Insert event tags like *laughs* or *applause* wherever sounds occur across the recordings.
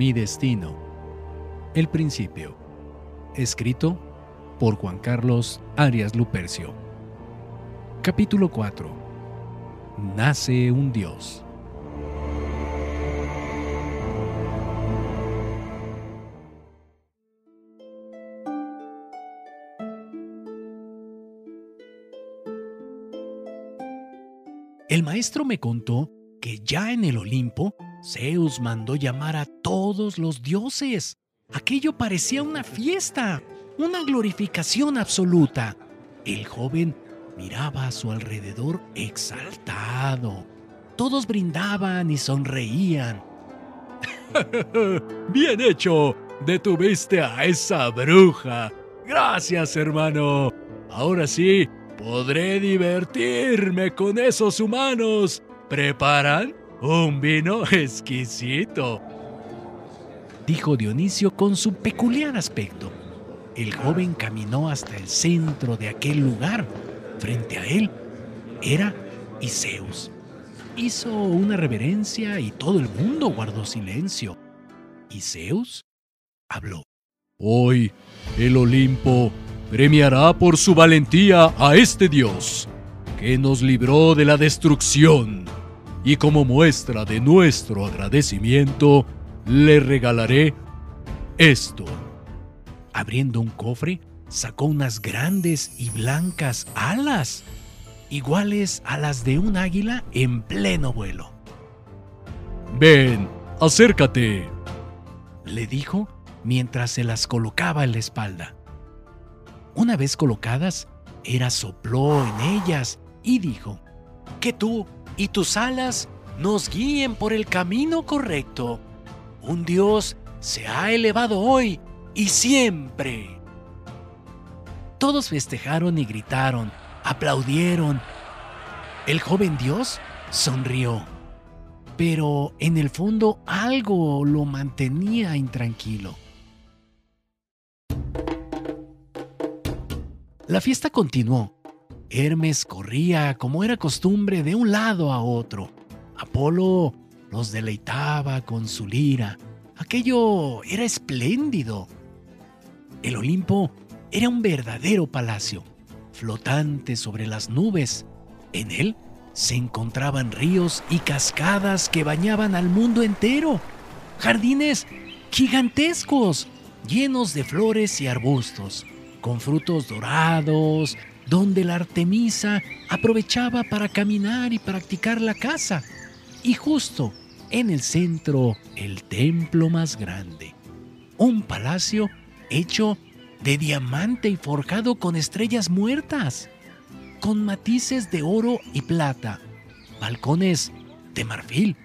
mi destino. El principio. Escrito por Juan Carlos Arias Lupercio. Capítulo 4. Nace un Dios. El maestro me contó que ya en el Olimpo, Zeus mandó llamar a todos los dioses. Aquello parecía una fiesta, una glorificación absoluta. El joven miraba a su alrededor exaltado. Todos brindaban y sonreían. *laughs* Bien hecho. Detuviste a esa bruja. Gracias, hermano. Ahora sí, podré divertirme con esos humanos. ¿Preparan un vino exquisito? Dijo Dionisio con su peculiar aspecto. El joven caminó hasta el centro de aquel lugar. Frente a él era Iseus. Hizo una reverencia y todo el mundo guardó silencio. Iseus habló. Hoy el Olimpo premiará por su valentía a este dios, que nos libró de la destrucción. Y como muestra de nuestro agradecimiento, le regalaré esto. Abriendo un cofre, sacó unas grandes y blancas alas, iguales a las de un águila en pleno vuelo. Ven, acércate, le dijo mientras se las colocaba en la espalda. Una vez colocadas, Hera sopló en ellas y dijo, que tú y tus alas nos guíen por el camino correcto. Un Dios se ha elevado hoy y siempre. Todos festejaron y gritaron, aplaudieron. El joven Dios sonrió, pero en el fondo algo lo mantenía intranquilo. La fiesta continuó. Hermes corría como era costumbre de un lado a otro. Apolo los deleitaba con su lira. Aquello era espléndido. El Olimpo era un verdadero palacio, flotante sobre las nubes. En él se encontraban ríos y cascadas que bañaban al mundo entero. Jardines gigantescos, llenos de flores y arbustos con frutos dorados, donde la Artemisa aprovechaba para caminar y practicar la caza. Y justo en el centro, el templo más grande. Un palacio hecho de diamante y forjado con estrellas muertas, con matices de oro y plata, balcones de marfil.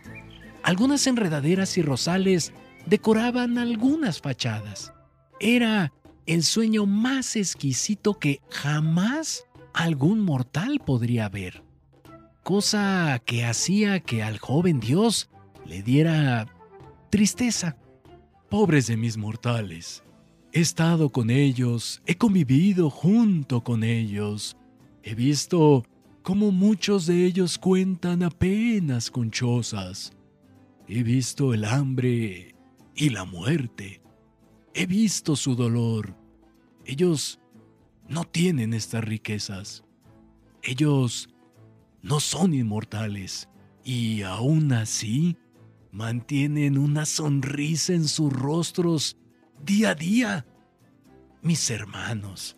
Algunas enredaderas y rosales decoraban algunas fachadas. Era el sueño más exquisito que jamás algún mortal podría ver. Cosa que hacía que al joven Dios le diera tristeza. Pobres de mis mortales. He estado con ellos, he convivido junto con ellos. He visto cómo muchos de ellos cuentan apenas con chozas. He visto el hambre y la muerte. He visto su dolor. Ellos no tienen estas riquezas. Ellos no son inmortales y aún así mantienen una sonrisa en sus rostros día a día. Mis hermanos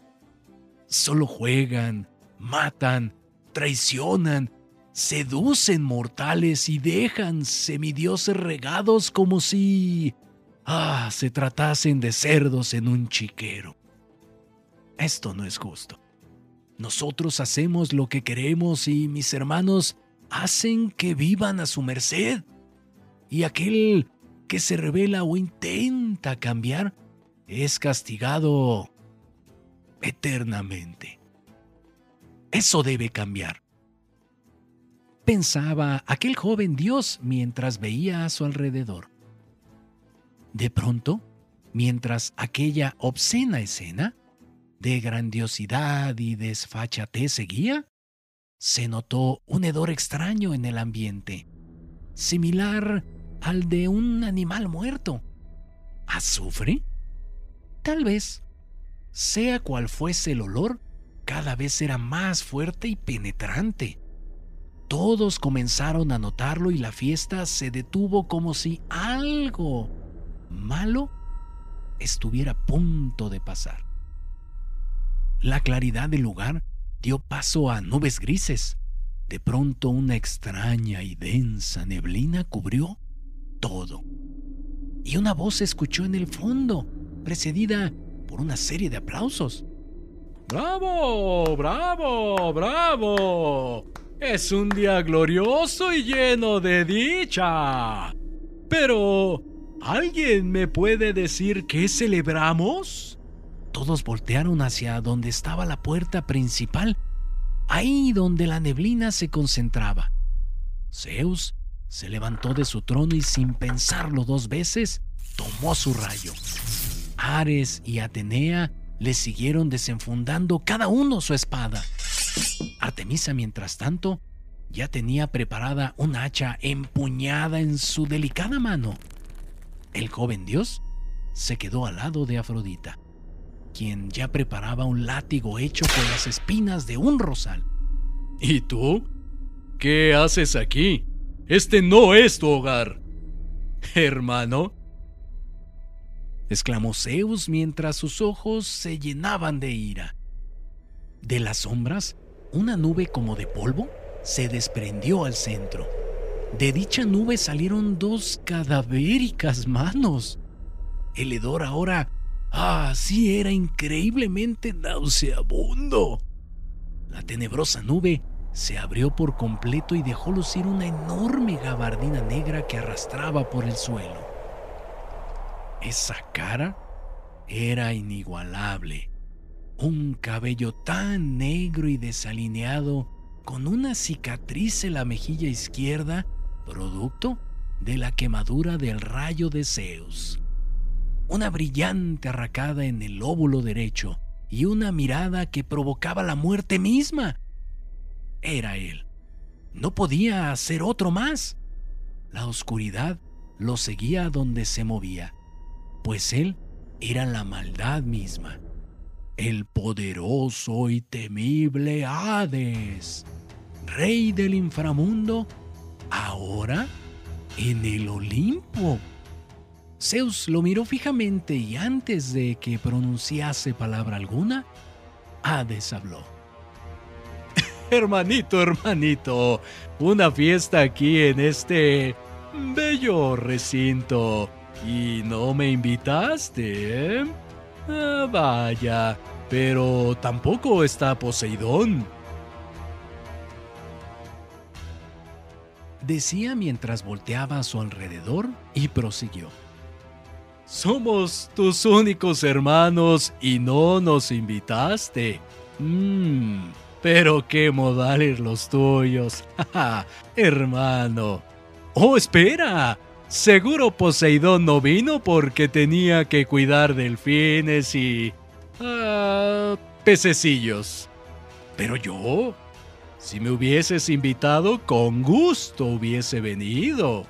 solo juegan, matan, traicionan, seducen mortales y dejan semidioses regados como si Ah, se tratasen de cerdos en un chiquero. Esto no es justo. Nosotros hacemos lo que queremos y mis hermanos hacen que vivan a su merced. Y aquel que se revela o intenta cambiar es castigado eternamente. Eso debe cambiar. Pensaba aquel joven Dios mientras veía a su alrededor. De pronto, mientras aquella obscena escena de grandiosidad y desfachatez seguía, se notó un hedor extraño en el ambiente, similar al de un animal muerto. ¿Azufre? Tal vez. Sea cual fuese el olor, cada vez era más fuerte y penetrante. Todos comenzaron a notarlo y la fiesta se detuvo como si algo malo estuviera a punto de pasar. La claridad del lugar dio paso a nubes grises. De pronto una extraña y densa neblina cubrió todo. Y una voz se escuchó en el fondo, precedida por una serie de aplausos. ¡Bravo! ¡Bravo! ¡Bravo! Es un día glorioso y lleno de dicha. Pero, ¿alguien me puede decir qué celebramos? Todos voltearon hacia donde estaba la puerta principal, ahí donde la neblina se concentraba. Zeus se levantó de su trono y sin pensarlo dos veces, tomó su rayo. Ares y Atenea le siguieron desenfundando cada uno su espada. Artemisa, mientras tanto, ya tenía preparada un hacha empuñada en su delicada mano. El joven dios se quedó al lado de Afrodita, quien ya preparaba un látigo hecho con las espinas de un rosal. ¿Y tú? ¿Qué haces aquí? Este no es tu hogar. Hermano, exclamó Zeus mientras sus ojos se llenaban de ira. De las sombras, una nube como de polvo se desprendió al centro. De dicha nube salieron dos cadavéricas manos. El hedor ahora, ah, sí, era increíblemente nauseabundo. La tenebrosa nube se abrió por completo y dejó lucir una enorme gabardina negra que arrastraba por el suelo. Esa cara era inigualable. Un cabello tan negro y desalineado, con una cicatriz en la mejilla izquierda, producto de la quemadura del rayo de Zeus. Una brillante arracada en el óvulo derecho y una mirada que provocaba la muerte misma. Era él. No podía hacer otro más. La oscuridad lo seguía donde se movía pues él era la maldad misma, el poderoso y temible Hades, rey del inframundo, ahora en el Olimpo. Zeus lo miró fijamente y antes de que pronunciase palabra alguna, Hades habló. *laughs* Hermanito, hermanito, una fiesta aquí en este bello recinto y no me invitaste, ¿eh? Ah, vaya, pero tampoco está Poseidón. Decía mientras volteaba a su alrededor y prosiguió. Somos tus únicos hermanos y no nos invitaste. Mmm, pero qué modales los tuyos. *laughs* hermano. Oh, espera. Seguro Poseidón no vino porque tenía que cuidar delfines y... Uh, pececillos. Pero yo, si me hubieses invitado, con gusto hubiese venido.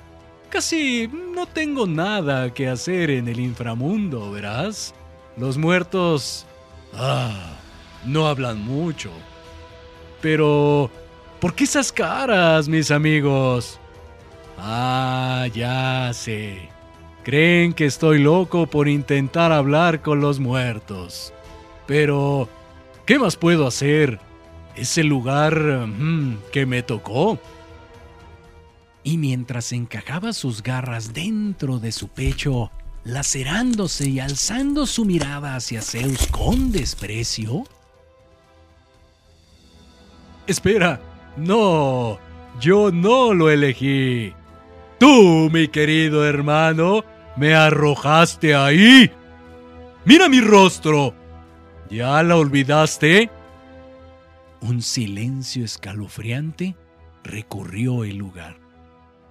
Casi no tengo nada que hacer en el inframundo, verás. Los muertos... Ah, no hablan mucho. Pero... ¿Por qué esas caras, mis amigos? Ah, ya sé. Creen que estoy loco por intentar hablar con los muertos. Pero, ¿qué más puedo hacer? Es el lugar que me tocó. Y mientras encajaba sus garras dentro de su pecho, lacerándose y alzando su mirada hacia Zeus con desprecio. Espera, no, yo no lo elegí. Tú, mi querido hermano, me arrojaste ahí. Mira mi rostro. ¿Ya la olvidaste? Un silencio escalofriante recorrió el lugar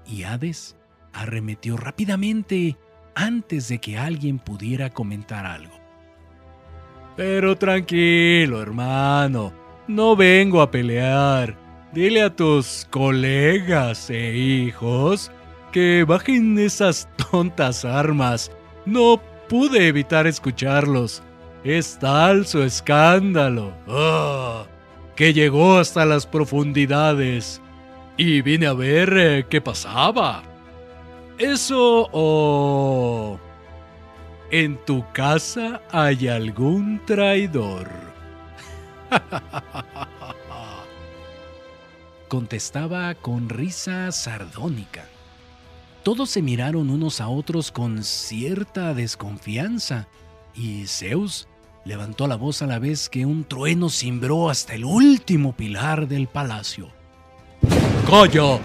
y Hades arremetió rápidamente antes de que alguien pudiera comentar algo. Pero tranquilo, hermano, no vengo a pelear. Dile a tus colegas e hijos que bajen esas tontas armas. No pude evitar escucharlos. Es tal su escándalo. ¡Ah! Que llegó hasta las profundidades. Y vine a ver eh, qué pasaba. Eso o... ¿En tu casa hay algún traidor? *laughs* Contestaba con risa sardónica. Todos se miraron unos a otros con cierta desconfianza, y Zeus levantó la voz a la vez que un trueno cimbró hasta el último pilar del palacio. ¡Calla!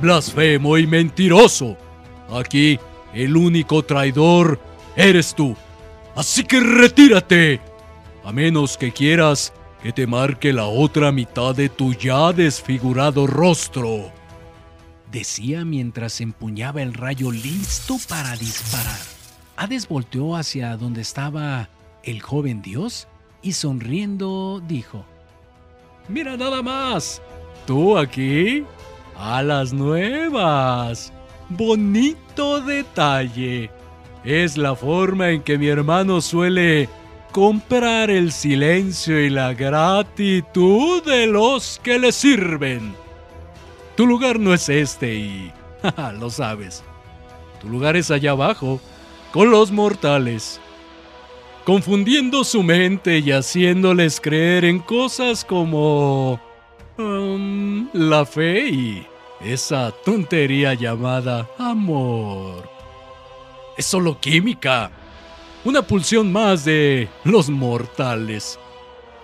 Blasfemo y mentiroso. Aquí el único traidor eres tú. Así que retírate. A menos que quieras que te marque la otra mitad de tu ya desfigurado rostro decía mientras empuñaba el rayo listo para disparar. Hades volteó hacia donde estaba el joven dios y sonriendo dijo, Mira nada más, tú aquí, alas nuevas, bonito detalle. Es la forma en que mi hermano suele comprar el silencio y la gratitud de los que le sirven. Tu lugar no es este y... *laughs* lo sabes. Tu lugar es allá abajo, con los mortales. Confundiendo su mente y haciéndoles creer en cosas como... Um, la fe y esa tontería llamada amor. Es solo química. Una pulsión más de los mortales.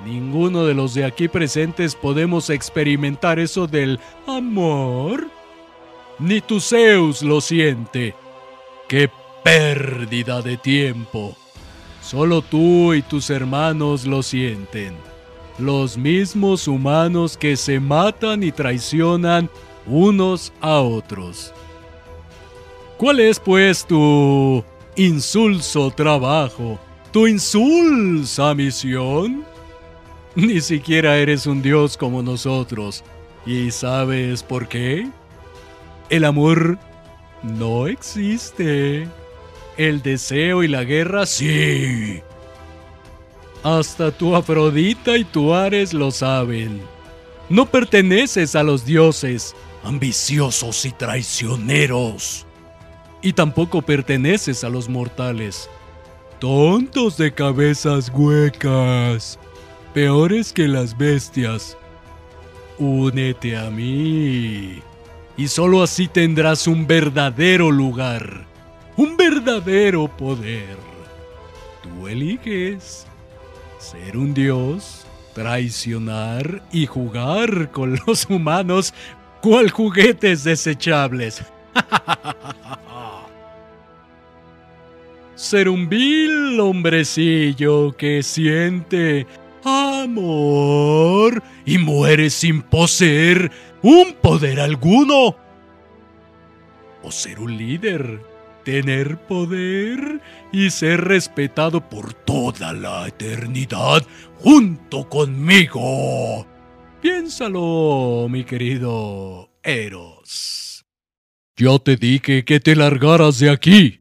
Ninguno de los de aquí presentes podemos experimentar eso del amor. Ni tu Zeus lo siente. ¡Qué pérdida de tiempo! Solo tú y tus hermanos lo sienten. Los mismos humanos que se matan y traicionan unos a otros. ¿Cuál es pues tu insulso trabajo, tu insulsa misión? Ni siquiera eres un dios como nosotros. ¿Y sabes por qué? El amor no existe. El deseo y la guerra sí. Hasta tu Afrodita y tu Ares lo saben. No perteneces a los dioses, ambiciosos y traicioneros. Y tampoco perteneces a los mortales, tontos de cabezas huecas peores que las bestias. Únete a mí. Y solo así tendrás un verdadero lugar, un verdadero poder. Tú eliges ser un dios, traicionar y jugar con los humanos cual juguetes desechables. *laughs* ser un vil hombrecillo que siente amor y muere sin poseer un poder alguno. O ser un líder, tener poder y ser respetado por toda la eternidad junto conmigo. Piénsalo, mi querido Eros. Yo te dije que te largaras de aquí.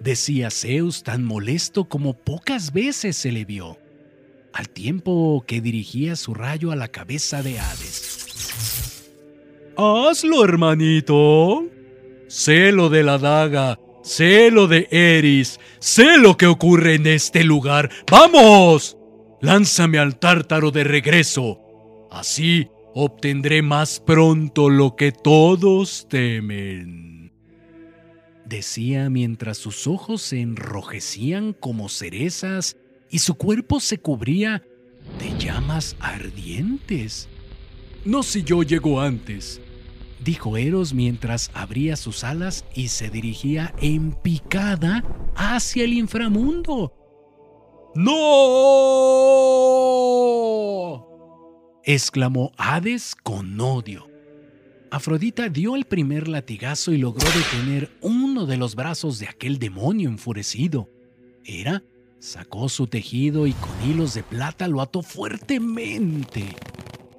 Decía Zeus tan molesto como pocas veces se le vio al tiempo que dirigía su rayo a la cabeza de Hades. Hazlo, hermanito. Sé lo de la daga, sé lo de Eris, sé lo que ocurre en este lugar. ¡Vamos! Lánzame al tártaro de regreso. Así obtendré más pronto lo que todos temen. Decía mientras sus ojos se enrojecían como cerezas y su cuerpo se cubría de llamas ardientes. No si yo llego antes, dijo Eros mientras abría sus alas y se dirigía en picada hacia el inframundo. ¡No! exclamó Hades con odio. Afrodita dio el primer latigazo y logró detener uno de los brazos de aquel demonio enfurecido. Era Sacó su tejido y con hilos de plata lo ató fuertemente.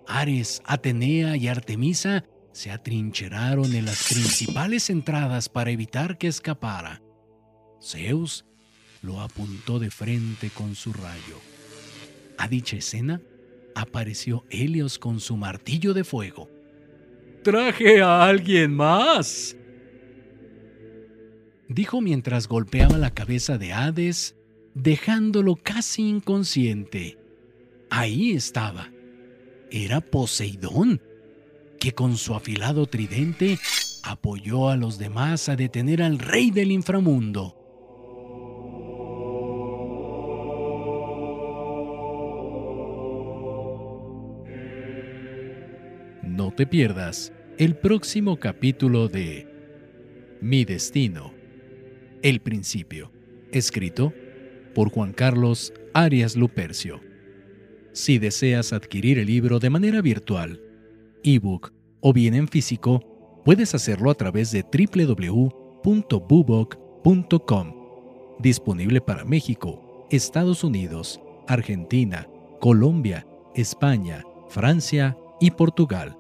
Ares, Atenea y Artemisa se atrincheraron en las principales entradas para evitar que escapara. Zeus lo apuntó de frente con su rayo. A dicha escena apareció Helios con su martillo de fuego. ¡Traje a alguien más! Dijo mientras golpeaba la cabeza de Hades, dejándolo casi inconsciente. Ahí estaba. Era Poseidón, que con su afilado tridente apoyó a los demás a detener al rey del inframundo. No te pierdas el próximo capítulo de Mi Destino, El Principio, escrito por Juan Carlos Arias Lupercio. Si deseas adquirir el libro de manera virtual, ebook o bien en físico, puedes hacerlo a través de www.bubok.com. Disponible para México, Estados Unidos, Argentina, Colombia, España, Francia y Portugal.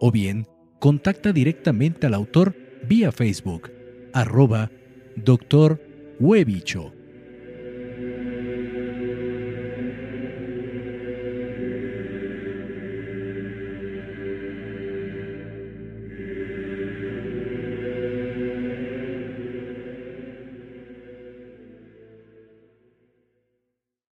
O bien, contacta directamente al autor vía Facebook, arroba Dr. Huevicho